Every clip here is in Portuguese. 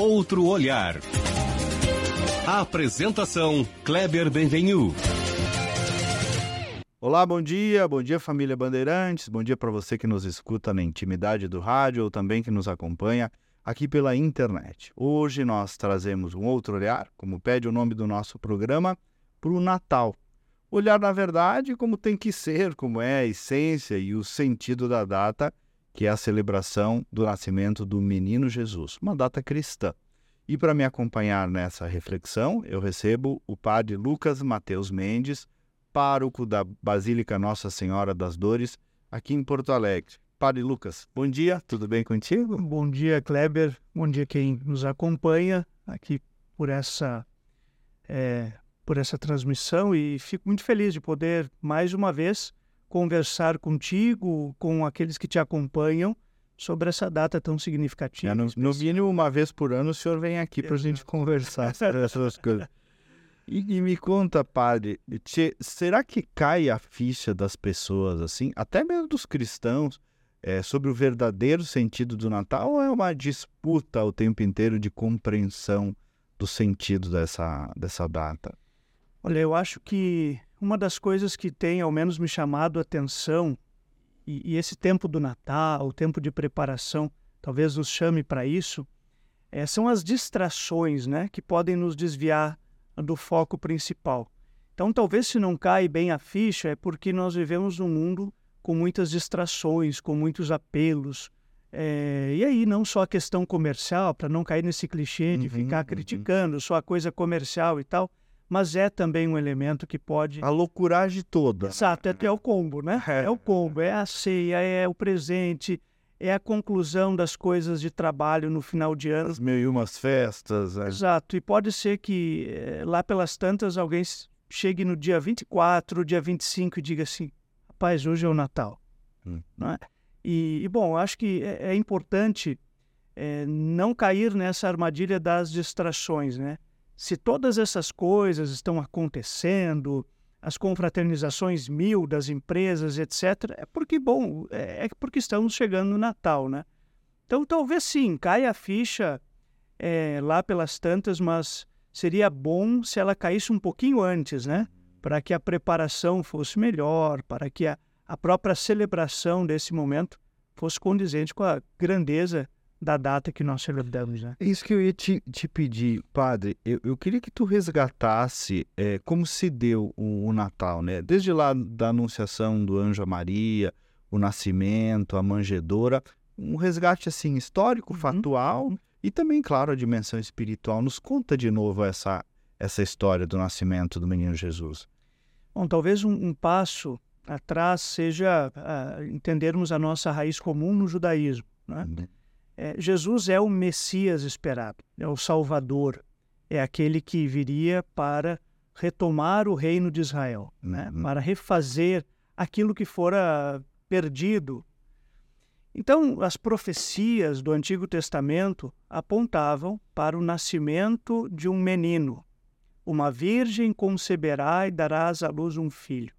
Outro olhar. Apresentação Kleber Benvenu. Olá, bom dia, bom dia família Bandeirantes, bom dia para você que nos escuta na intimidade do rádio ou também que nos acompanha aqui pela internet. Hoje nós trazemos um outro olhar, como pede o nome do nosso programa, para o Natal. Olhar, na verdade, como tem que ser, como é a essência e o sentido da data, que é a celebração do nascimento do menino Jesus, uma data cristã. E para me acompanhar nessa reflexão, eu recebo o padre Lucas Mateus Mendes, pároco da Basílica Nossa Senhora das Dores, aqui em Porto Alegre. Padre Lucas, bom dia, tudo bem contigo? Bom dia, Kleber, bom dia quem nos acompanha aqui por essa é, por essa transmissão e fico muito feliz de poder, mais uma vez, conversar contigo, com aqueles que te acompanham, sobre essa data tão significativa. É, no, no, mínimo, uma vez por ano, o senhor vem aqui para a gente conversar sobre essas coisas. E, e, me conta, padre, te, será que cai a ficha das pessoas, assim, até mesmo dos cristãos, é, sobre o verdadeiro sentido do Natal ou é uma disputa o tempo inteiro de compreensão do sentido dessa, dessa data? Olha, eu acho que uma das coisas que tem, ao menos, me chamado a atenção, e, e esse tempo do Natal, o tempo de preparação, talvez nos chame para isso, é, são as distrações né, que podem nos desviar do foco principal. Então, talvez se não cai bem a ficha, é porque nós vivemos num mundo com muitas distrações, com muitos apelos. É, e aí, não só a questão comercial, para não cair nesse clichê de uhum, ficar uhum. criticando uhum. só a coisa comercial e tal, mas é também um elemento que pode. A loucuragem toda. Exato, é, é o combo, né? É. é o combo, é a ceia, é o presente, é a conclusão das coisas de trabalho no final de ano. As mil e umas festas. É. Exato, e pode ser que eh, lá pelas tantas alguém chegue no dia 24, dia 25 e diga assim: rapaz, hoje é o Natal. Hum. Não é? e, e, bom, acho que é, é importante é, não cair nessa armadilha das distrações, né? Se todas essas coisas estão acontecendo, as confraternizações mil das empresas, etc., é porque, bom, é, é porque estamos chegando no Natal, né? Então, talvez sim, caia a ficha é, lá pelas tantas, mas seria bom se ela caísse um pouquinho antes, né? Para que a preparação fosse melhor, para que a, a própria celebração desse momento fosse condizente com a grandeza da data que nós celebramos. Né? É isso que eu ia te, te pedir, padre. Eu, eu queria que tu resgatasse é, como se deu o, o, Natal, né? Desde lá da anunciação do anjo a Maria, o nascimento, a manjedoura, um resgate assim histórico, uhum. factual e também, claro, a dimensão espiritual. Nos conta de novo essa essa história do nascimento do menino Jesus. Bom, talvez um, um passo atrás seja uh, entendermos a nossa raiz comum no judaísmo, né? Uhum. É, Jesus é o Messias esperado, é o Salvador, é aquele que viria para retomar o reino de Israel, né? Uhum. para refazer aquilo que fora perdido. Então, as profecias do Antigo Testamento apontavam para o nascimento de um menino. Uma virgem conceberá e darás à luz um filho.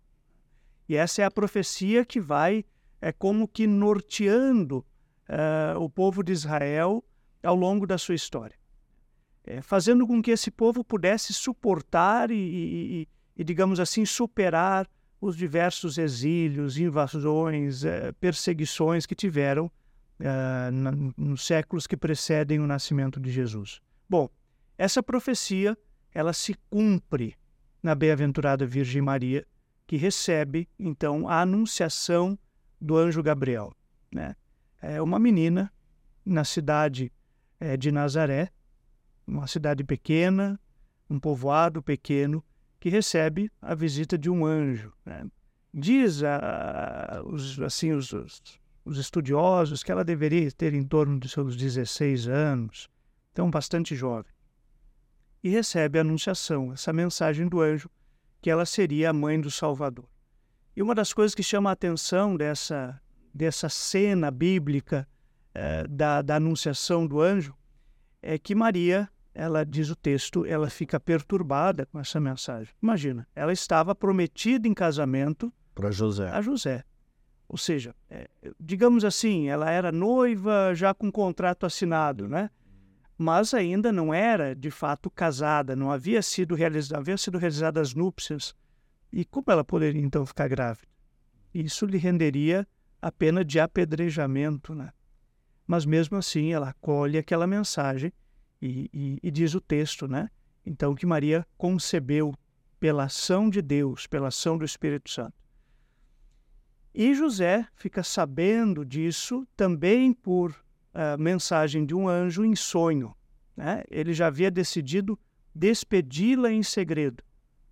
E essa é a profecia que vai, é como que norteando uh, o povo de Israel ao longo da sua história, é, fazendo com que esse povo pudesse suportar e, e, e, digamos assim, superar os diversos exílios, invasões, uh, perseguições que tiveram uh, na, nos séculos que precedem o nascimento de Jesus. Bom, essa profecia ela se cumpre na bem-aventurada Virgem Maria, que recebe então a anunciação do anjo Gabriel, né? É uma menina na cidade é, de Nazaré, uma cidade pequena, um povoado pequeno, que recebe a visita de um anjo. Né? Diz a, os, assim os, os estudiosos que ela deveria ter em torno de seus 16 anos, então bastante jovem. E recebe a anunciação, essa mensagem do anjo, que ela seria a mãe do Salvador. E uma das coisas que chama a atenção dessa, dessa cena bíblica eh, da, da anunciação do anjo é que Maria, ela diz o texto, ela fica perturbada com essa mensagem. Imagina, ela estava prometida em casamento para José. A José. Ou seja, é, digamos assim, ela era noiva já com contrato assinado, né? mas ainda não era de fato casada, não havia sido realizada, havia sido realizadas as núpcias. E como ela poderia então ficar grávida? Isso lhe renderia a pena de apedrejamento, né? Mas mesmo assim ela acolhe aquela mensagem e, e, e diz o texto, né? Então que Maria concebeu pela ação de Deus, pela ação do Espírito Santo. E José fica sabendo disso também por uh, mensagem de um anjo em sonho. Né? Ele já havia decidido despedi-la em segredo,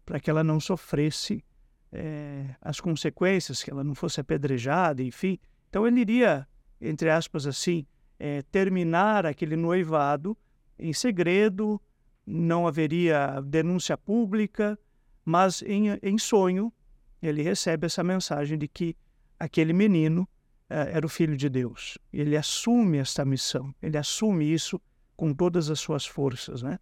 para que ela não sofresse é, as consequências, que ela não fosse apedrejada, enfim. Então ele iria, entre aspas assim, é, terminar aquele noivado em segredo, não haveria denúncia pública, mas em, em sonho ele recebe essa mensagem de que aquele menino é, era o filho de Deus. Ele assume esta missão, ele assume isso com todas as suas forças, né?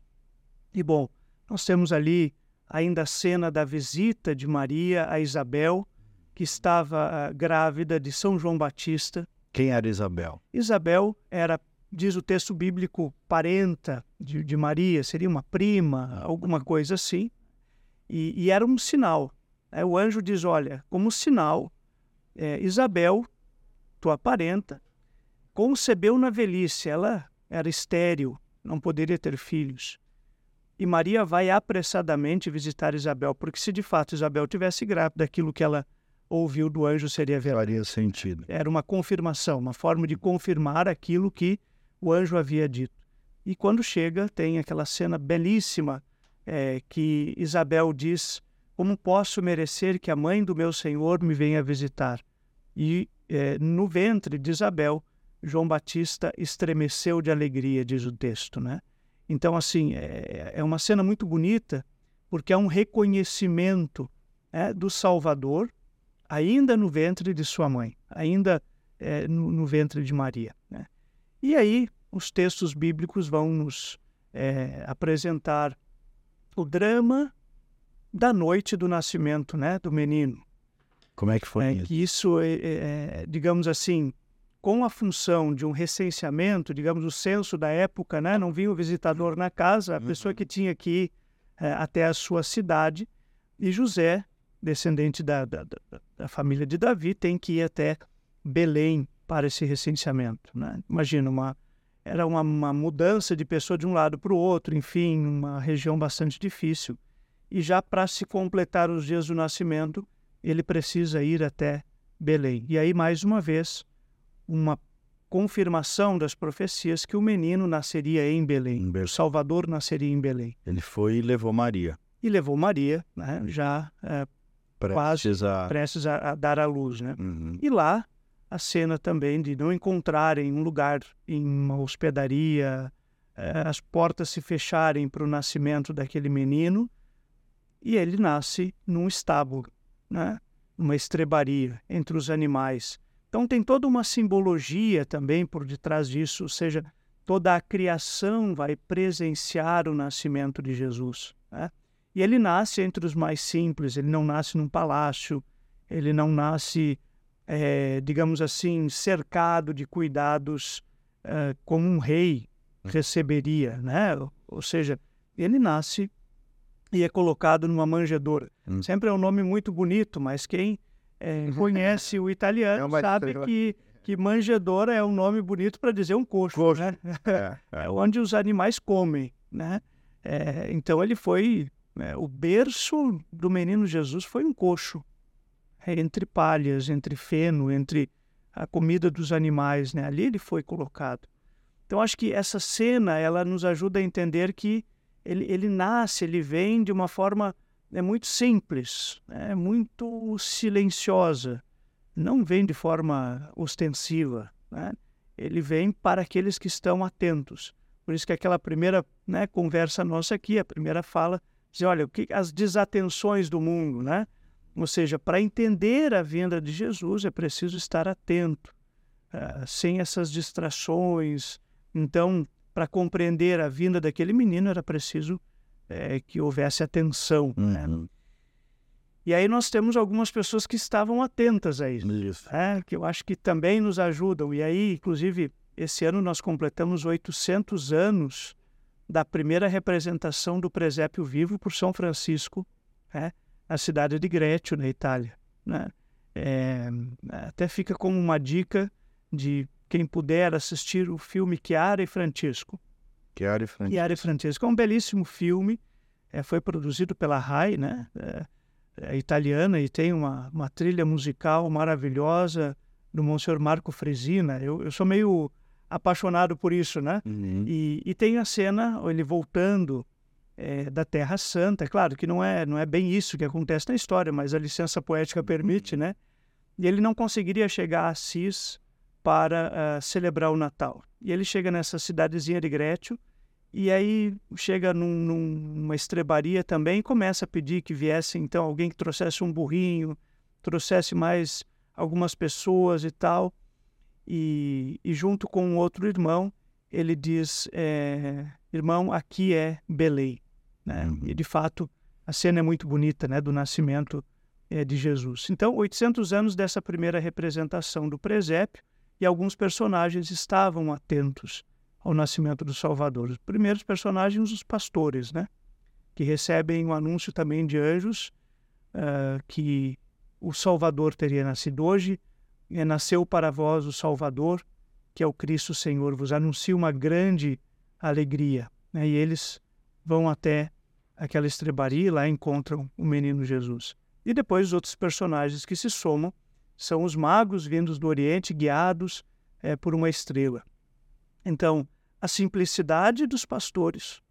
E bom, nós temos ali ainda a cena da visita de Maria a Isabel, que estava uh, grávida de São João Batista. Quem era Isabel? Isabel era, diz o texto bíblico, parenta de, de Maria, seria uma prima, alguma coisa assim. E, e era um sinal. Né? O anjo diz: Olha, como sinal, é, Isabel, tua parenta, concebeu na velhice. Ela era estéril, não poderia ter filhos. E Maria vai apressadamente visitar Isabel, porque se de fato Isabel tivesse grávida, aquilo que ela ouviu do anjo seria verdade. Faria sentido. Era uma confirmação, uma forma de confirmar aquilo que o anjo havia dito. E quando chega, tem aquela cena belíssima é, que Isabel diz: Como posso merecer que a mãe do meu Senhor me venha visitar? E é, no ventre de Isabel, João Batista estremeceu de alegria, diz o texto, né? Então, assim, é, é uma cena muito bonita, porque é um reconhecimento é, do Salvador, ainda no ventre de sua mãe, ainda é, no, no, ventre de Maria. Né? E aí, os textos bíblicos vão nos é, apresentar o drama da noite do nascimento né, do menino. Como é que foi é, isso? Que isso, é, é, digamos assim, com a função de um recenseamento, digamos, o censo da época, né? não vinha o visitador na casa, a pessoa que tinha que ir é, até a sua cidade, e José, descendente da, da, da, da, família de Davi, tem que ir até Belém para esse recenseamento. Né? Imagina, uma, era uma, uma mudança de pessoa de um lado para o outro, enfim, uma região bastante difícil. E já para se completar os dias do nascimento, ele precisa ir até Belém. E aí, mais uma vez, uma confirmação das profecias que o menino nasceria em Belém, em Belém. o Salvador nasceria em Belém. Ele foi e levou Maria. E levou Maria, né, já é, prestes, quase, a... prestes a, a, dar à luz. Né? Uhum. E lá, a cena também de não encontrarem um lugar em uma hospedaria, é, as portas se fecharem para o nascimento daquele menino, e ele nasce num estábulo, né? numa estrebaria entre os animais então tem toda uma simbologia também por detrás disso, ou seja, toda a criação vai presenciar o nascimento de Jesus. Né? E ele nasce entre os mais simples, ele não nasce num palácio, ele não nasce, é, digamos assim, cercado de cuidados é, como um rei receberia, né? Ou seja, ele nasce e é colocado numa manjedoura. Hum. Sempre é um nome muito bonito, mas quem é, conhece o italiano é sabe que, que manjedoura é um nome bonito para dizer um coxo, coxo. Né? É, é. é, onde os animais comem, né? É, então ele foi o berço do menino Jesus foi um coxo, entre palhas, entre feno, entre a comida dos animais, né? Ali ele foi colocado. Então acho que essa cena ela nos ajuda a entender que ele, ele nasce, ele vem de uma forma é muito simples, é muito silenciosa, não vem de forma ostensiva. Né? Ele vem para aqueles que estão atentos. Por isso que aquela primeira né, conversa nossa aqui, a primeira fala, diz, olha, o que, as desatenções do mundo, né? Ou seja, para entender a vinda de Jesus é preciso estar atento, uh, sem essas distrações. Então, para compreender a vinda daquele menino era preciso é, que houvesse atenção. Né? Uhum. E aí nós temos algumas pessoas que estavam atentas a isso, isso. Né? que eu acho que também nos ajudam. E aí, inclusive, esse ano nós completamos 800 anos da primeira representação do presépio vivo por São Francisco, né, na cidade de Grécio, na Itália. Né? É, até fica como uma dica de quem puder assistir o filme Chiara e Francisco. Chiara e Francisco. Chiara Francisco é um belíssimo filme, é, foi produzido pela RAI, né? É, é italiana e tem uma, uma trilha musical maravilhosa do Monsenhor Marco Fresina. Eu, eu sou meio apaixonado por isso, né? Uhum. E, e, tem a cena, ele voltando é, da Terra Santa. É claro que não é, não é bem isso que acontece na história, mas a licença poética permite, né? E ele não conseguiria chegar a Assis para uh, celebrar o Natal. E ele chega nessa cidadezinha de Grécio e aí chega num, numa estrebaria também e começa a pedir que viesse então alguém que trouxesse um burrinho, trouxesse mais algumas pessoas e tal. E, e junto com um outro irmão, ele diz: é, Irmão, aqui é Belém. Né? Uhum. E de fato, a cena é muito bonita né, do nascimento é, de Jesus. Então, 800 anos dessa primeira representação do presépio e alguns personagens estavam atentos ao nascimento do Salvador. Os primeiros personagens, os pastores, né? que recebem o um anúncio também de anjos uh, que o Salvador teria nascido hoje. E nasceu para vós o Salvador, que é o Cristo Senhor. Vos anuncia uma grande alegria. Né? E eles vão até aquela estrebaria e lá encontram o menino Jesus. E depois os outros personagens que se somam são os magos vindos do Oriente, guiados é, por uma estrela. Então, a simplicidade dos pastores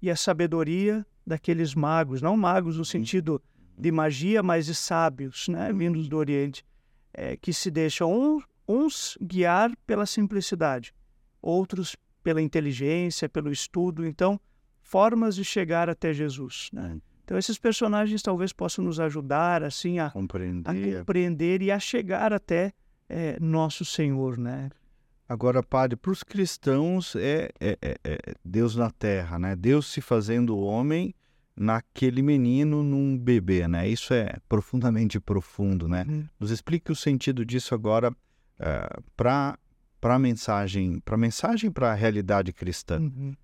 e a sabedoria daqueles magos, não magos no sentido de magia, mas de sábios, né, vindos do Oriente, é, que se deixam uns, uns guiar pela simplicidade, outros pela inteligência, pelo estudo. Então, formas de chegar até Jesus. Né? Então, esses personagens talvez possam nos ajudar assim a compreender, a compreender e a chegar até é, nosso Senhor, né? Agora, padre, para os cristãos é, é, é, é, Deus na terra, né? Deus se fazendo homem naquele menino, num bebê, né? Isso é profundamente profundo, né? Uhum. Nos explique o sentido disso agora uh, é, para para a mensagem, para mensagem para a realidade cristã. Uhum.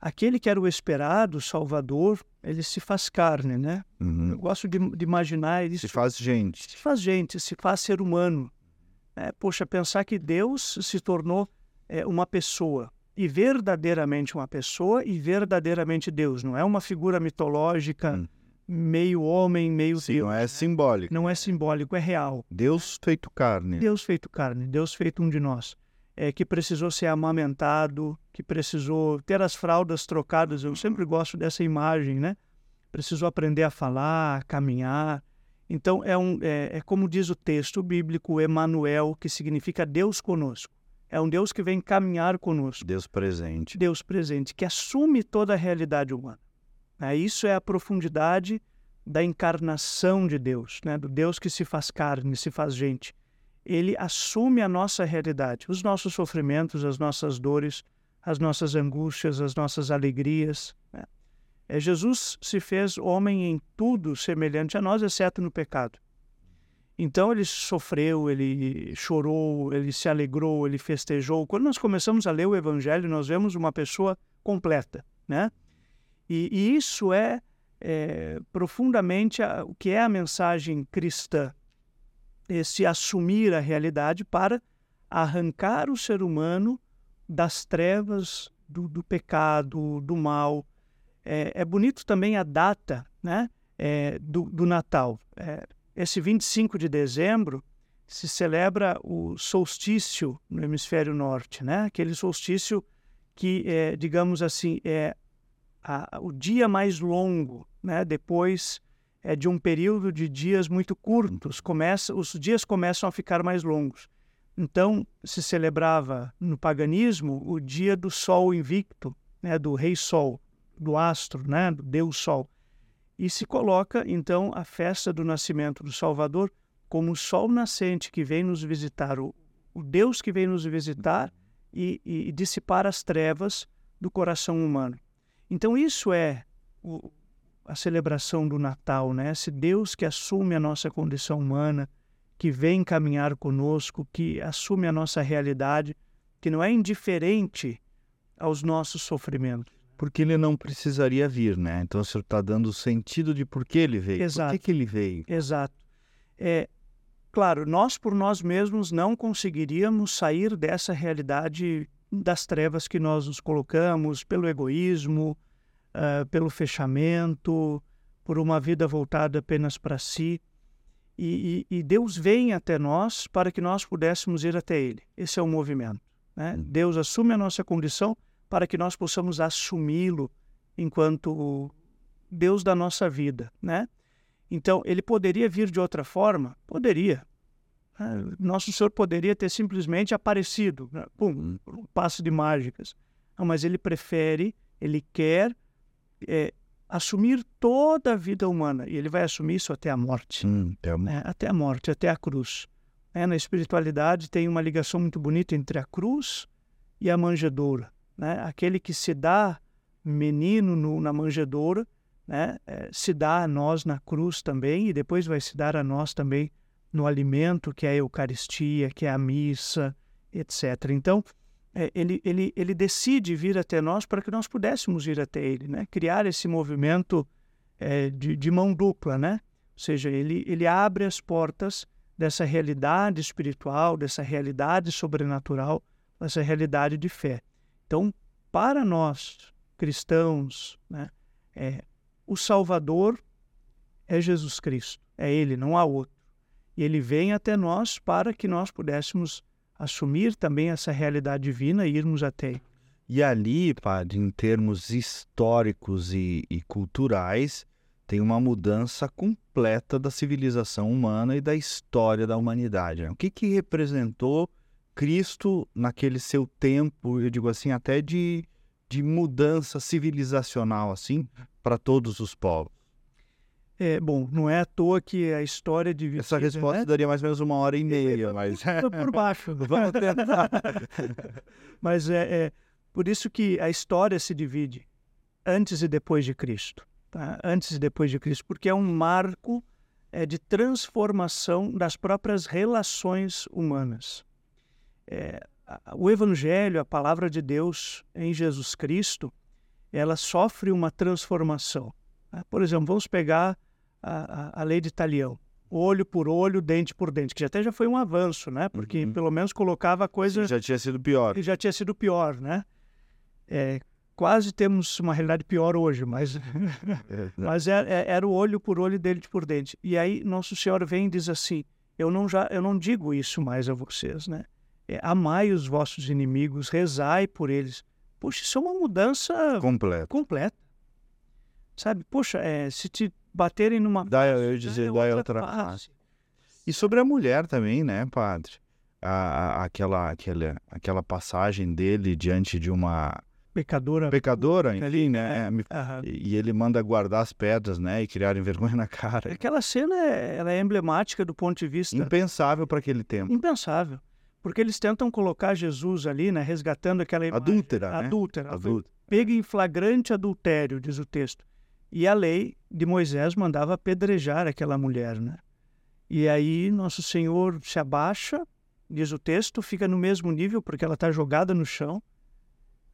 Aquele que era o esperado, Salvador, ele se faz carne, né? Uhum. Eu gosto de, de imaginar isso. Se faz gente. Se faz gente, se faz ser humano. É, poxa, pensar que Deus se tornou é, uma pessoa, e verdadeiramente uma pessoa, e verdadeiramente Deus. Não é uma figura mitológica, uhum. meio homem, meio Sim, Deus. Não é simbólico. Não é simbólico, é real. Deus feito carne. Deus feito carne, Deus feito um de nós é, que precisou ser amamentado, que precisou ter as fraldas trocadas. Eu sempre gosto dessa imagem, né? Precisou aprender a falar, a caminhar. Então, é, um, é, é como diz o texto bíblico, Emanuel, que significa Deus conosco. É um Deus que vem caminhar conosco. Deus presente. Deus presente, que assume toda a realidade humana. É, isso é a profundidade da encarnação de Deus, né? do Deus que se faz carne, se faz gente ele assume a nossa realidade, os nossos sofrimentos, as nossas dores, as nossas angústias, as nossas alegrias. Né? É, Jesus se fez homem em tudo semelhante a nós, exceto no pecado. Então ele sofreu, ele chorou, ele se alegrou, ele festejou. Quando nós começamos a ler o Evangelho, nós vemos uma pessoa completa, né? E, e isso é, é profundamente a, o que é a mensagem cristã se assumir a realidade para arrancar o ser humano das trevas, do, do pecado, do mal. É, é, bonito também a data né, é, do, do, Natal. É, esse 25 de dezembro se celebra o solstício no hemisfério norte, né? aquele solstício que, é, digamos assim, é a, o dia mais longo né, depois é de um período de dias muito curtos, começa, os dias começam a ficar mais longos. Então, se celebrava no paganismo o dia do Sol invicto, né, do Rei Sol, do astro, né, do Deus Sol. E se coloca, então, a festa do nascimento do Salvador como o sol nascente que vem nos visitar, o, o Deus que vem nos visitar e, e, e dissipar as trevas do coração humano. Então, isso é o, a celebração do Natal, né? Esse Deus que assume a nossa condição humana, que vem caminhar conosco, que assume a nossa realidade, que não é indiferente aos nossos sofrimentos. Porque ele não precisaria vir, né? Então o senhor está dando o sentido de por que ele veio. Exato. Por que, que ele veio? Exato. É, claro, nós por nós mesmos não conseguiríamos sair dessa realidade das trevas que nós nos colocamos pelo egoísmo, uh, pelo fechamento, por uma vida voltada apenas para si. E, e, e, Deus vem até nós para que nós pudéssemos ir até Ele. Esse é o movimento. Né? Hum. Deus assume a nossa condição para que nós possamos assumi-lo enquanto Deus da nossa vida. Né? Então, Ele poderia vir de outra forma? Poderia. Né? Nosso Senhor poderia ter simplesmente aparecido, né? pum, hum. um passo de mágicas. Não, mas Ele prefere, Ele quer é, assumir toda a vida humana. E ele vai assumir isso até a morte. Hum, até, a... É, até a morte, até a cruz. É, na espiritualidade tem uma ligação muito bonita entre a cruz e a manjedoura. Né? Aquele que se dá menino no, na manjedoura, né? É, se dá a nós na cruz também e depois vai se dar a nós também no alimento que é a Eucaristia, que é a missa, etc. Então, é, ele, ele, ele decide vir até nós para que nós pudéssemos ir até ele, né? criar esse movimento é, de, de mão dupla, né? ou seja, ele, ele abre as portas dessa realidade espiritual, dessa realidade sobrenatural, dessa realidade de fé. Então, para nós cristãos, né, é, o Salvador é Jesus Cristo, é Ele, não há outro. E Ele vem até nós para que nós pudéssemos assumir também essa realidade divina e irmos até. E ali, padre, em termos históricos e, e culturais, tem uma mudança completa da civilização humana e da história da humanidade. O que, que representou Cristo naquele seu tempo, eu digo assim, até de, de mudança civilizacional, assim, para todos os povos? É, bom, não é à toa que a história de Essa resposta né? daria mais ou menos uma hora e meia, mas... por baixo. Vamos tentar. mas é, é, por isso que a história se divide antes e depois de Cristo. Tá? Antes e depois de Cristo, porque é um marco é, de transformação das próprias relações humanas. É, o Evangelho, a palavra de Deus em Jesus Cristo, ela sofre uma transformação. Tá? Por exemplo, vamos pegar a, a, lei de Italião. Olho por olho, dente por dente, que até já foi um avanço, né? Porque uhum. pelo menos colocava a coisa. Já tinha sido pior. Já tinha sido pior, né? É, quase temos uma realidade pior hoje, mas, é, mas era, é, é, era o olho por olho, dente por dente. E aí Nosso Senhor vem e diz assim: eu não já, eu não digo isso mais a vocês, né? É, amai os vossos inimigos, rezai por eles. Poxa, isso é uma mudança completa. completa. Sabe? Poxa, é, se te baterem numa dá, eu ia dizer, dá outra face. E sobre a mulher também, né, padre? A, a, aquela, aquela, aquela passagem dele diante de uma pecadora, pecadora, enfim, né? É, uhum. E ele manda guardar as pedras, né? E criarem vergonha na cara. Aquela cena é, ela é emblemática do ponto de vista impensável para aquele tempo. Impensável, porque eles tentam colocar Jesus ali, né? Resgatando aquela imagem, adúltera, né? adúltera, adúltera. pega em flagrante adultério, diz o texto. E a lei de Moisés mandava apedrejar aquela mulher, né? E aí nosso Senhor se abaixa, diz o texto, fica no mesmo nível porque ela está jogada no chão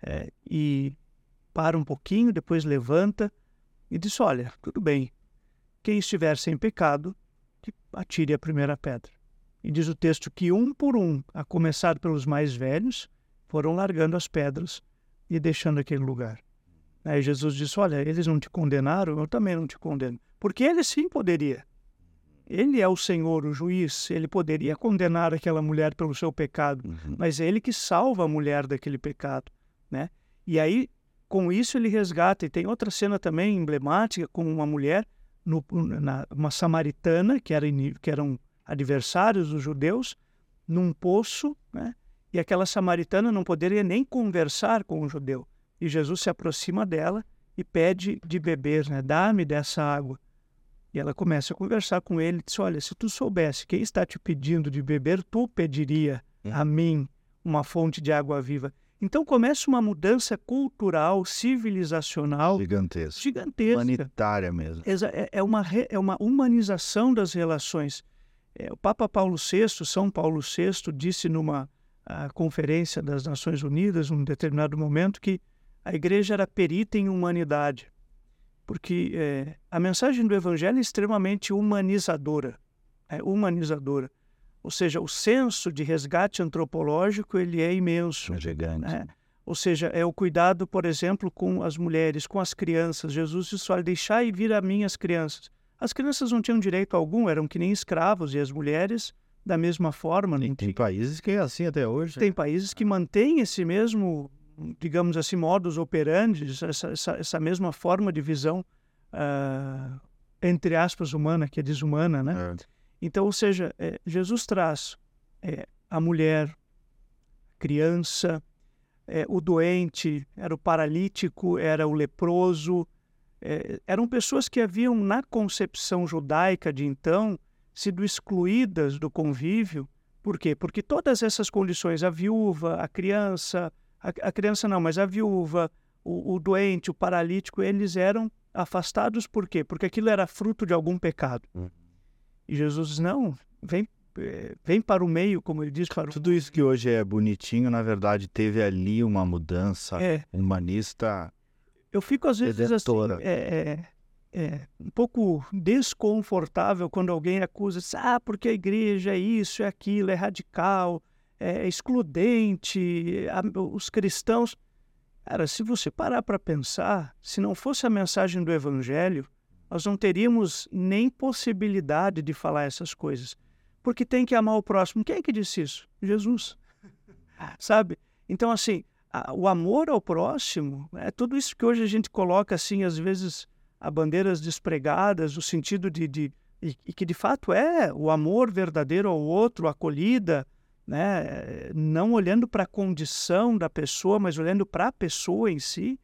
é, e para um pouquinho, depois levanta e diz: Olha, tudo bem, quem estiver sem pecado, que atire a primeira pedra. E diz o texto que um por um, a começar pelos mais velhos, foram largando as pedras e deixando aquele lugar. Aí Jesus disse: Olha, eles não te condenaram, eu também não te condeno. Porque ele sim poderia. Ele é o Senhor, o juiz, ele poderia condenar aquela mulher pelo seu pecado, uhum. mas é ele que salva a mulher daquele pecado, né? E aí, com isso, ele resgata. E tem outra cena também emblemática com uma mulher, no, na, uma samaritana, que, era, que eram adversários dos judeus, num poço, né? E aquela samaritana não poderia nem conversar com o judeu. E Jesus se aproxima dela e pede de beber, né? Dá-me dessa água. E ela começa a conversar com ele e diz: Olha, se tu soubesse quem está te pedindo de beber, tu pediria hum. a mim uma fonte de água viva. Então começa uma mudança cultural, civilizacional gigantesca, gigantesca. humanitária mesmo. É, é, uma, é uma humanização das relações. É, o Papa Paulo VI, São Paulo VI, disse numa a conferência das Nações Unidas, num determinado momento, que a igreja era perita em humanidade, porque é, a mensagem do Evangelho é extremamente humanizadora, é humanizadora. Ou seja, o senso de resgate antropológico ele é imenso. É gigante. Né? Ou seja, é o cuidado, por exemplo, com as mulheres, com as crianças. Jesus disse, olha, deixai vir a mim as crianças. As crianças não tinham direito algum, eram que nem escravos, e as mulheres da mesma forma. Tem, tem países que é assim até hoje. Tem países que mantêm esse mesmo, digamos assim, modus operandi, essa, essa, essa mesma forma de visão, uh, entre aspas, humana, que é desumana, né? É. Então, ou seja, é, Jesus traz é, a mulher, a criança, é, o doente, era o paralítico, era o leproso. É, eram pessoas que haviam, na concepção judaica de então, sido excluídas do convívio. Por quê? Porque todas essas condições, a viúva, a criança, a, a criança não, mas a viúva, o, o doente, o paralítico, eles eram afastados por quê? Porque aquilo era fruto de algum pecado. Hum. E Jesus diz, não, vem é, vem para o meio, como ele diz. Para Tudo isso que hoje é bonitinho, na verdade, teve ali uma mudança é. humanista. Eu fico às vezes assim, é, é, é, um pouco desconfortável quando alguém acusa, ah, porque a igreja é isso, é aquilo, é radical, é excludente, a, os cristãos. Cara, se você parar para pensar, se não fosse a mensagem do evangelho, nós não teríamos nem possibilidade de falar essas coisas porque tem que amar o próximo. Quem é que disse isso? Jesus. Sabe? Então, assim, a, o amor ao próximo é tudo isso que hoje a gente coloca, assim, às vezes, a bandeiras despregadas, o sentido de. de e, e, que de fato é o amor verdadeiro ao outro, a acolhida, né? não olhando para a condição da pessoa, mas olhando para a pessoa em si,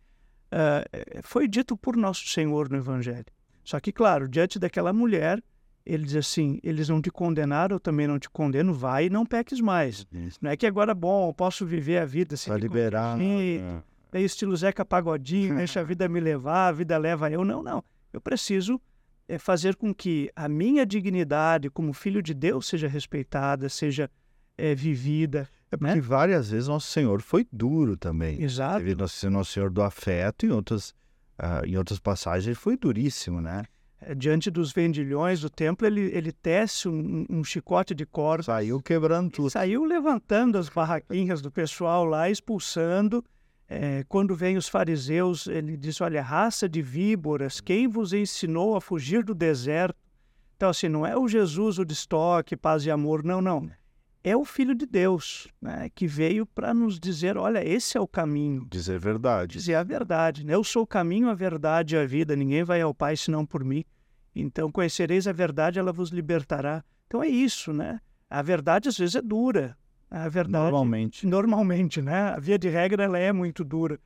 uh, foi dito por nosso Senhor no Evangelho. Só que, claro, diante daquela mulher ele diz assim: eles não te condenaram, eu também não te condeno, vai e não peques mais. Isso. Não é que agora, bom, eu posso viver a vida assim. Para liberar. É. é estilo Zeca Pagodinho, deixa a vida me levar, a vida leva eu. Não, não. Eu preciso é, fazer com que a minha dignidade como filho de Deus seja respeitada, seja é, vivida. É porque né? várias vezes Nosso Senhor foi duro também. Exato. Teve Nosso, Nosso Senhor do afeto, em outras, uh, em outras passagens ele foi duríssimo, né? Eh, diante dos vendilhões do templo, ele, ele tece um, um chicote de corda. Saiu quebrando tudo. Saiu levantando as barraquinhas do pessoal lá, expulsando. É, quando vem os fariseus, ele diz: Olha, raça de víboras, quem vos ensinou a fugir do deserto? Então, assim, não é o Jesus, o de estoque, paz e amor, não, não. É o Filho de Deus, né, que veio para nos dizer: olha, esse é o caminho. Dizer verdade. Dizer a verdade. Né? Eu sou o caminho, a verdade e a vida. Ninguém vai ao Pai senão por mim. Então, conhecereis a verdade, ela vos libertará. Então, é isso, né? A verdade às vezes é dura. A verdade. Normalmente. Normalmente, né? A via de regra, ela é muito dura.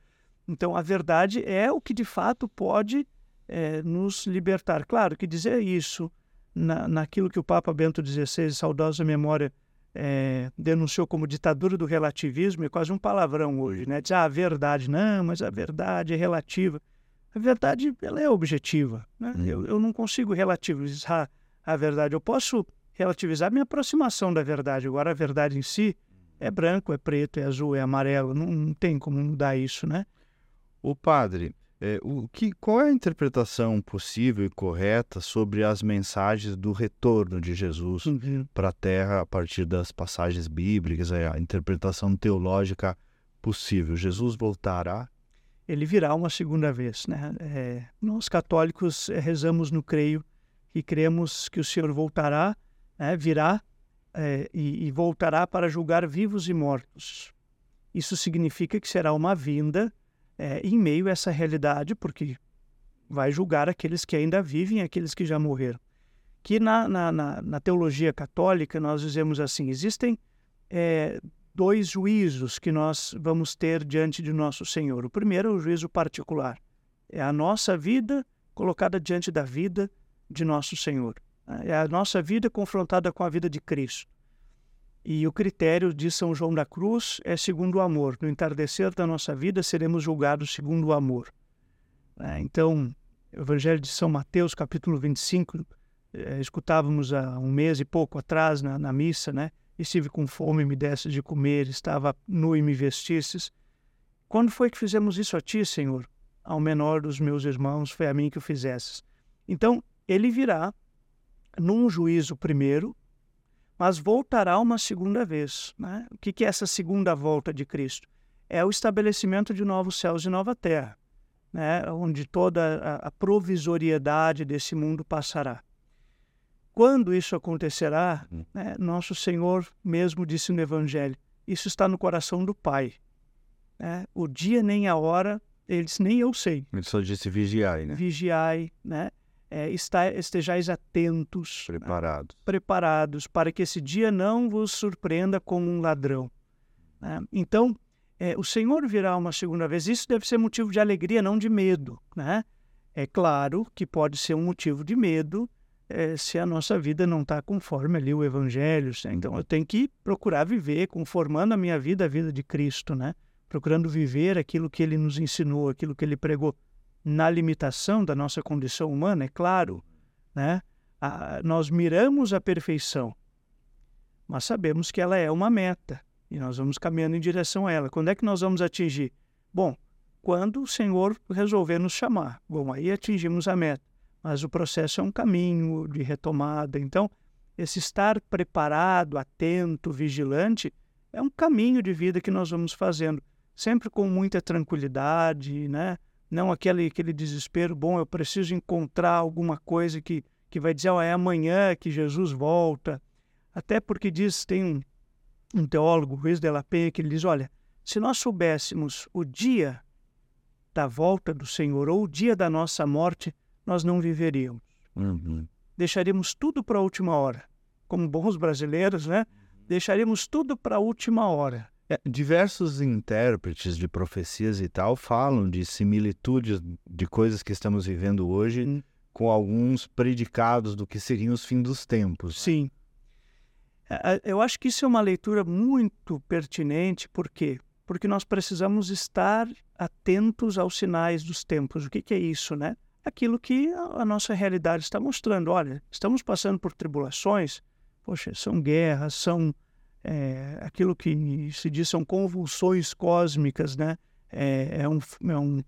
Então, a verdade é o que de fato pode é, nos libertar. Claro que dizer isso na, naquilo que o Papa Bento XVI, saudosa memória, é, denunciou como ditadura do relativismo é quase um palavrão hoje, né? Diz, ah, a verdade, não, mas a verdade é relativa. A verdade, ela é objetiva, né? Hum. Eu, eu não consigo relativizar a verdade. Eu posso relativizar minha aproximação da verdade. Agora, a verdade em si é branco, é preto, é azul, é amarelo. Não, não tem como mudar isso, né? O padre, é, o que, qual é a interpretação possível e correta sobre as mensagens do retorno de Jesus uhum. para a Terra a partir das passagens bíblicas, a interpretação teológica possível? Jesus voltará? Ele virá uma segunda vez. Né? É, nós católicos é, rezamos no creio e cremos que o Senhor voltará, né? virá é, e, e voltará para julgar vivos e mortos. Isso significa que será uma vinda é, em meio a essa realidade, porque vai julgar aqueles que ainda vivem, aqueles que já morreram. Que na, na, na, na teologia católica nós dizemos assim: existem é, dois juízos que nós vamos ter diante de nosso Senhor. O primeiro é o juízo particular, é a nossa vida colocada diante da vida de nosso Senhor. É a nossa vida confrontada com a vida de Cristo. E o critério de São João da Cruz é segundo o amor. No entardecer da nossa vida, seremos julgados segundo o amor. É, então, o Evangelho de São Mateus, capítulo 25, é, escutávamos há um mês e pouco atrás na, na missa, né? estive com fome, me desse de comer, estava nu e me vestisses. Quando foi que fizemos isso a ti, Senhor? Ao menor dos meus irmãos, foi a mim que o fizesses. Então, ele virá num juízo primeiro, mas voltará uma segunda vez. Né? O que é essa segunda volta de Cristo? É o estabelecimento de novos céus e nova terra, né? onde toda a provisoriedade desse mundo passará. Quando isso acontecerá, hum. né, nosso Senhor mesmo disse no Evangelho: isso está no coração do Pai. Né? O dia nem a hora, eles nem eu sei. Ele só disse vigiai, né? Vigiai, né? É, está, estejais atentos, preparados. Né? preparados, para que esse dia não vos surpreenda como um ladrão. Né? Então, é, o Senhor virá uma segunda vez. Isso deve ser motivo de alegria, não de medo. Né? É claro que pode ser um motivo de medo é, se a nossa vida não está conforme ali o Evangelho. Né? Então eu tenho que procurar viver conformando a minha vida a vida de Cristo, né? Procurando viver aquilo que ele nos ensinou, aquilo que ele pregou, na limitação da nossa condição humana, é claro, né? A, nós miramos a perfeição, mas sabemos que ela é uma meta e nós vamos caminhando em direção a ela. Quando é que nós vamos atingir? Bom, quando o Senhor resolver nos chamar. Bom, aí atingimos a meta mas o processo é um caminho de retomada. Então, esse estar preparado, atento, vigilante, é um caminho de vida que nós vamos fazendo, sempre com muita tranquilidade, né? Não aquele, aquele desespero, bom, eu preciso encontrar alguma coisa que, que vai dizer, oh, é amanhã que Jesus volta. Até porque diz, tem um, um teólogo, Luiz de la Penha, que ele diz, olha, se nós soubéssemos o dia da volta do Senhor ou o dia da nossa morte, nós não viveríamos. Uhum. Deixaríamos tudo para a última hora. Como bons brasileiros, né? Deixaríamos tudo para a última hora. É, diversos intérpretes de profecias e tal falam de similitudes de coisas que estamos vivendo hoje hum. com alguns predicados do que seriam os fins dos tempos. Né? Sim. É, eu acho que isso é uma leitura muito pertinente, por quê? Porque nós precisamos estar atentos aos sinais dos tempos. O que, que é isso, né? aquilo que a, nossa realidade está mostrando. Olha, estamos passando por tribulações, poxa, são guerras, são é, aquilo que se diz são convulsões cósmicas, né? É, é, um, é um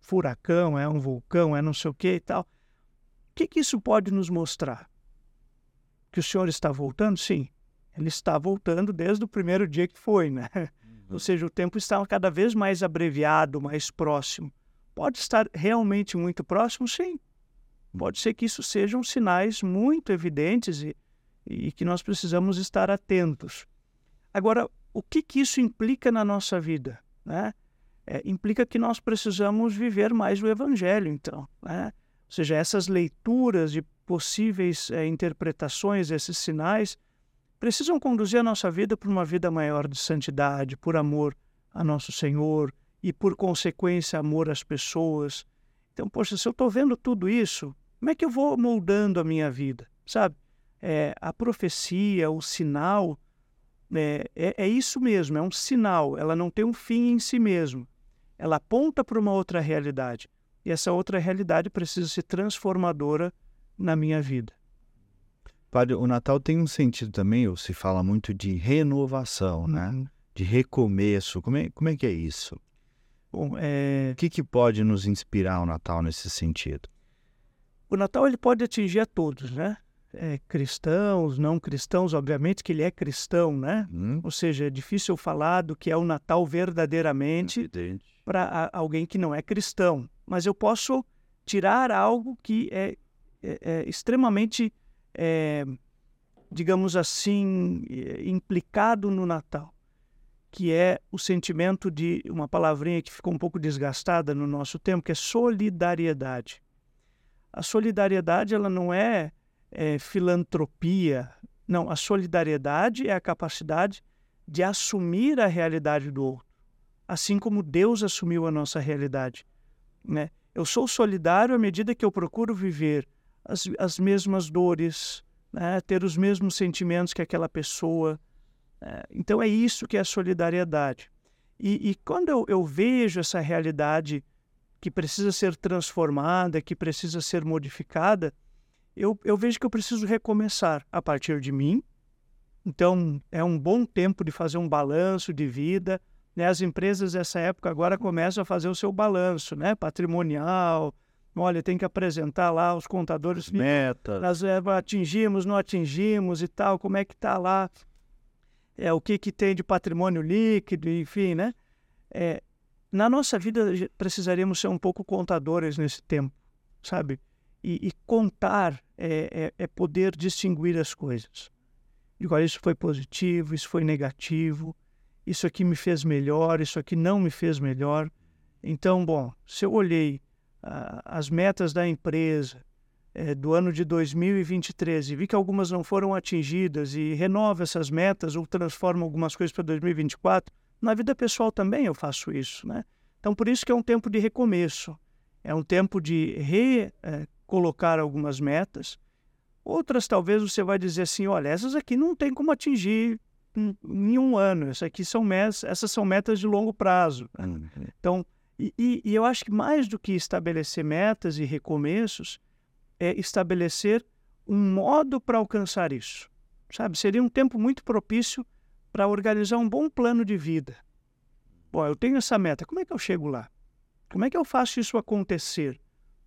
furacão, é um vulcão, é não sei o que e tal. O que, que isso pode nos mostrar? Que o Senhor está voltando? Sim, ele está voltando desde o primeiro dia que foi, né? Uhum. Ou seja, o tempo está cada vez mais abreviado, mais próximo. Pode estar realmente muito próximo? Sim. Pode ser que isso sejam sinais muito evidentes e, e que nós precisamos estar atentos. Agora, o que, que isso implica na nossa vida? Né? É, implica que nós precisamos viver mais o Evangelho, então. Né? Ou seja, essas leituras de possíveis é, interpretações, esses sinais, precisam conduzir a nossa vida para uma vida maior de santidade, por amor a nosso Senhor, e, por consequência, amor às pessoas. Então, poxa, se eu estou vendo tudo isso, como é que eu vou moldando a minha vida? Sabe? É, a profecia, o sinal, é, é, é isso mesmo, é um sinal. Ela não tem um fim em si mesmo. Ela aponta para uma outra realidade. E essa outra realidade precisa ser transformadora na minha vida. Padre, o Natal tem um sentido também, ou se fala muito de renovação, né? uhum. De recomeço. Como é, como é que é isso? Bom, é... O que, que pode nos inspirar o Natal nesse sentido? O Natal ele pode atingir a todos, né? É, cristãos, não cristãos, obviamente que ele é cristão, né? Hum. Ou seja, é difícil falar do que é o Natal verdadeiramente para alguém que não é cristão. Mas eu posso tirar algo que é, é, é extremamente, é, digamos assim, é, implicado no Natal que é o sentimento de uma palavrinha que ficou um pouco desgastada no nosso tempo, que é solidariedade. A solidariedade ela não é, é filantropia, não. A solidariedade é a capacidade de assumir a realidade do outro, assim como Deus assumiu a nossa realidade. Né? Eu sou solidário à medida que eu procuro viver as, as mesmas dores, né? ter os mesmos sentimentos que aquela pessoa, é, então é isso que é a solidariedade. E, e quando eu, eu, vejo essa realidade que precisa ser transformada, que precisa ser modificada, eu, eu vejo que eu preciso recomeçar a partir de mim, Então, é um bom tempo de fazer um balanço de vida. Né? As empresas dessa época agora começam a fazer o seu balanço né? patrimonial. Olha, tem que apresentar lá os contadores. Metas. Nós é, atingimos, não atingimos e tal. Como é que está lá? É, o que, que tem de patrimônio líquido, enfim, né? É, na nossa vida, precisaríamos ser um pouco contadores nesse tempo, sabe? E, e contar é, é, é, poder distinguir as coisas. Digo, olha, isso foi positivo, isso foi negativo, isso aqui me fez melhor, isso aqui não me fez melhor. Então, bom, se eu olhei as metas da empresa é, do ano de 2023 e vi que algumas não foram atingidas e renova essas metas ou transforma algumas coisas para 2024, na vida pessoal também eu faço isso, né? Então, por isso que é um tempo de recomeço, é um tempo de recolocar algumas metas, Outras talvez você vai dizer assim, olha, essas aqui não tem como atingir em um ano. Essas aqui são metas, essas são metas de longo prazo. Uhum. Então, e, e, eu acho que mais do que estabelecer metas e recomeços, é estabelecer um modo para alcançar isso. Sabe, seria um tempo muito propício para organizar um bom plano de vida. Bom, eu tenho essa meta, como é que eu chego lá? Como é que eu faço isso acontecer?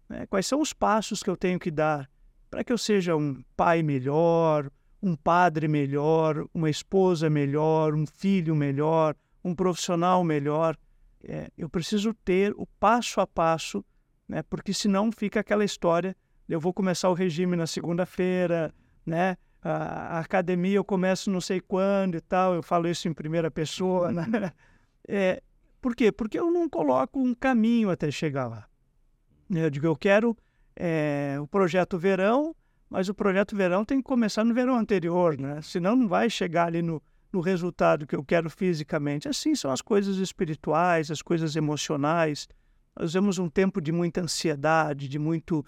Né? Quais são os passos que eu tenho que dar? para que eu seja um pai melhor, um padre melhor, uma esposa melhor, um filho melhor, um profissional melhor. É, eu preciso ter o passo a passo, né? porque senão fica aquela história: eu vou começar o regime na segunda-feira, né? A, academia eu começo não sei quando e tal, eu falo isso em primeira pessoa. Né? É, por quê? Porque eu não coloco um caminho até chegar lá. Eu digo, eu quero é, o projeto verão, mas o projeto verão tem que começar no verão anterior, né? Senão não vai chegar ali no, no resultado que eu quero fisicamente. Assim são as coisas espirituais, as coisas emocionais. Nós vemos um tempo de muita ansiedade, de muito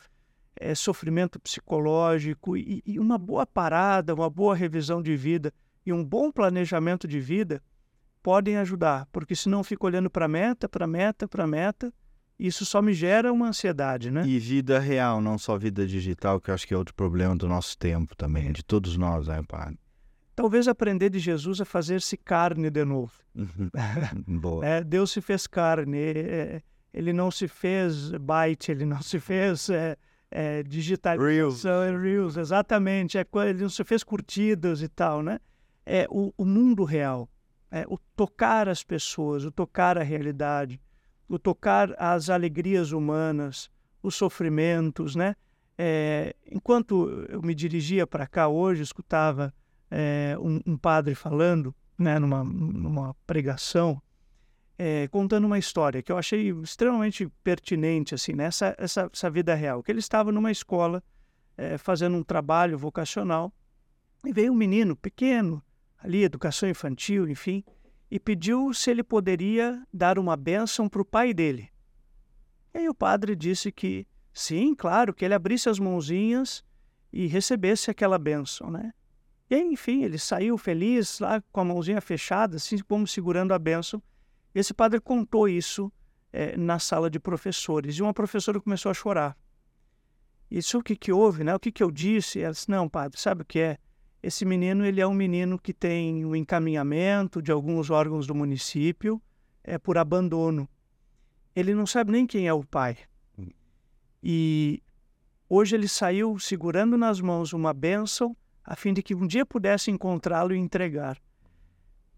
é, sofrimento psicológico e, e uma boa parada, uma boa revisão de vida e um bom planejamento de vida podem ajudar, porque senão fico olhando para meta, para meta, para meta isso só me gera uma ansiedade, né? E vida real, não só vida digital, que eu acho que é outro problema do nosso tempo também, de todos nós, né, pai? Talvez aprender de Jesus a fazer-se carne de novo. Uhum. Boa. É, Deus se fez carne, é, ele não se fez byte, ele não se fez é, é, digitalização, Reels. Reels, exatamente, é, ele não se fez curtidas e tal, né? É o, o mundo real, é, o tocar as pessoas, o tocar a realidade o tocar as alegrias humanas, os sofrimentos, né? É, enquanto eu me dirigia para cá hoje, escutava é, um, um, padre falando, né, numa, numa pregação, é, contando uma história que eu achei extremamente pertinente, assim, nessa né, essa, essa vida real. Que ele estava numa escola é, fazendo um trabalho vocacional e veio um menino pequeno ali, educação infantil, enfim, e pediu se ele poderia dar uma bênção para o pai dele. E aí o padre disse que sim, claro, que ele abrisse as mãozinhas e recebesse aquela bênção, né? E aí, enfim, ele saiu feliz lá com a mãozinha fechada, assim como segurando a bênção. Esse padre contou isso é, na sala de professores e uma professora começou a chorar. Isso o que que houve, né? O que que eu disse? Ela disse, não, padre, sabe o que é? Esse menino ele é um menino que tem o encaminhamento de alguns órgãos do município é por abandono. Ele não sabe nem quem é o pai. E hoje ele saiu segurando nas mãos uma bênção a fim de que um dia pudesse encontrá-lo e entregar.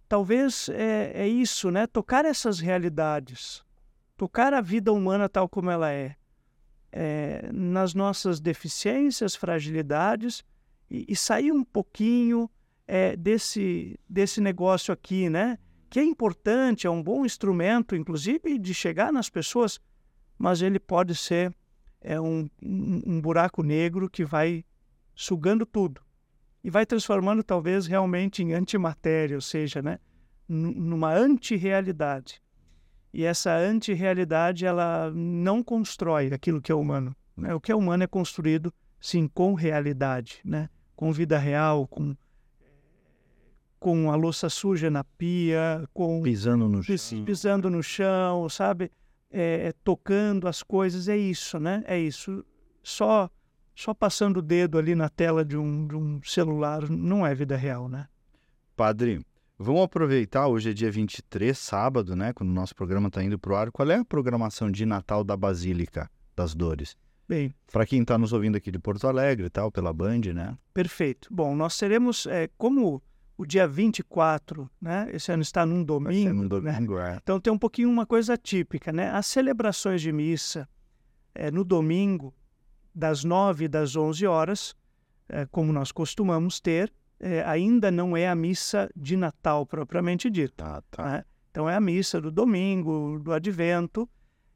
Talvez é, é isso, né? Tocar essas realidades, tocar a vida humana tal como ela é, é nas nossas deficiências, fragilidades e, e sair um pouquinho é, desse, desse negócio aqui, né? Que é importante, é um bom instrumento, inclusive, de chegar nas pessoas, mas ele pode ser é, um, um, buraco negro que vai sugando tudo e vai transformando talvez realmente em antimatéria, ou seja, né, numa antirrealidade. E essa antirrealidade ela não constrói aquilo que é humano. Né? O que é humano é construído sim com realidade, né? Com vida real, com com a louça suja na pia, com pisando no chão, pisando no chão, sabe, é, é, tocando as coisas, é isso, né? É isso. Só só passando o dedo ali na tela de um, de um celular não é vida real, né? padre, vamos aproveitar, hoje é dia 23, sábado, né? Quando o nosso programa está indo para o ar. Qual é a programação de Natal da Basílica das Dores? Bem, Para quem está nos ouvindo aqui de Porto Alegre e tal, pela Band, né? perfeito. Bom, nós teremos, é, como o dia 24, né? Esse ano está num ser domingo, no né? domingo, é. Então tem um pouquinho uma coisa típica, né? As celebrações de missa é, no domingo, das 9 e das 11 horas, é, como nós costumamos ter, é, ainda não é a missa de Natal propriamente dita. Tá, tá. né? Então é a missa do domingo, do advento,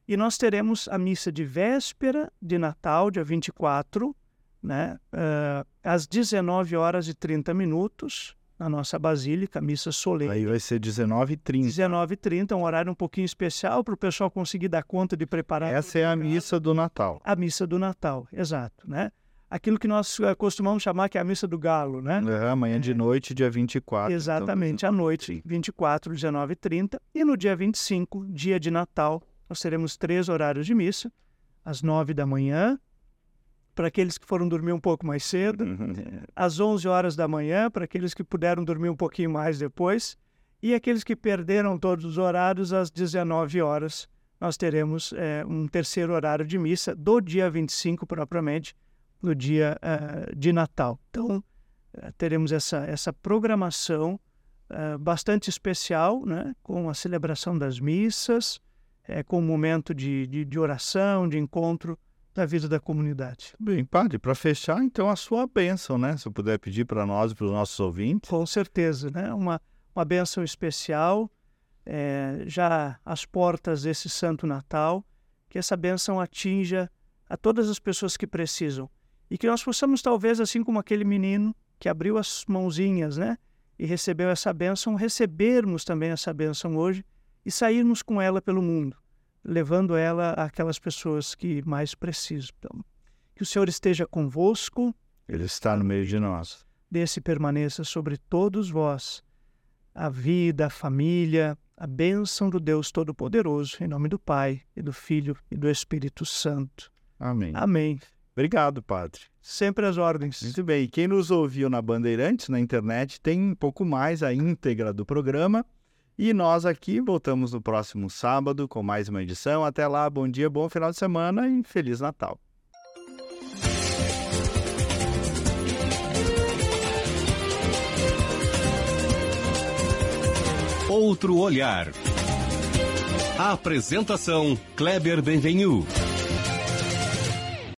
e nós teremos a missa de véspera de Natal, dia 24, né? ah, às 19 horas e 30 minutos, na nossa basílica, missa solene. Aí vai ser 19h30. 19h30, um horário um pouquinho especial para o pessoal conseguir dar conta de preparar. Essa é a missa do Natal. A missa do Natal, exato, né? Aquilo que nós eh, costumamos chamar que é a missa do galo, né? É, amanhã de noite, dia 24. então, Exatamente, à noite, sim. 24, 19h30. E no dia 25, dia de Natal, nós teremos três horários de missa, às 9 da manhã, para aqueles que foram dormir um pouco mais cedo, às 11 horas da manhã, para aqueles que puderam dormir um pouquinho mais depois, e aqueles que perderam todos os horários, às 19 horas, nós teremos eh, um terceiro horário de missa, do dia 25 propriamente, no dia eh, de Natal. Então, eh, teremos essa, essa programação eh, bastante especial, né? com a celebração das missas, eh, com um momento de, de, de oração, de encontro da vida da comunidade. Bem, padre, para fechar, então, a sua bênção, né? Se eu puder pedir para nós e para os nossos ouvintes. Com certeza, né? Uma, uma bênção especial, eh, já às portas desse Santo Natal, que essa bênção atinja a todas as pessoas que precisam. E que nós possamos, talvez, assim como aquele menino que abriu as mãozinhas, né? E recebeu essa bênção, recebermos também essa bênção hoje e sairmos com ela pelo mundo, levando ela àquelas pessoas que mais precisam. Então, que o Senhor esteja convosco, Ele está no meio de nós. desse permaneça sobre todos vós a vida, a família, a bênção do Deus Todo-Poderoso, em nome do Pai, e do Filho e do Espírito Santo. Amém. Amém. Obrigado, padre. Sempre as ordens. Muito bem. Quem nos ouviu na Bandeirantes, na internet, tem um pouco mais a íntegra do programa. E nós aqui voltamos no próximo sábado com mais uma edição. Até lá, bom dia, bom final de semana e Feliz Natal. Outro olhar. Apresentação Kleber Benvenu.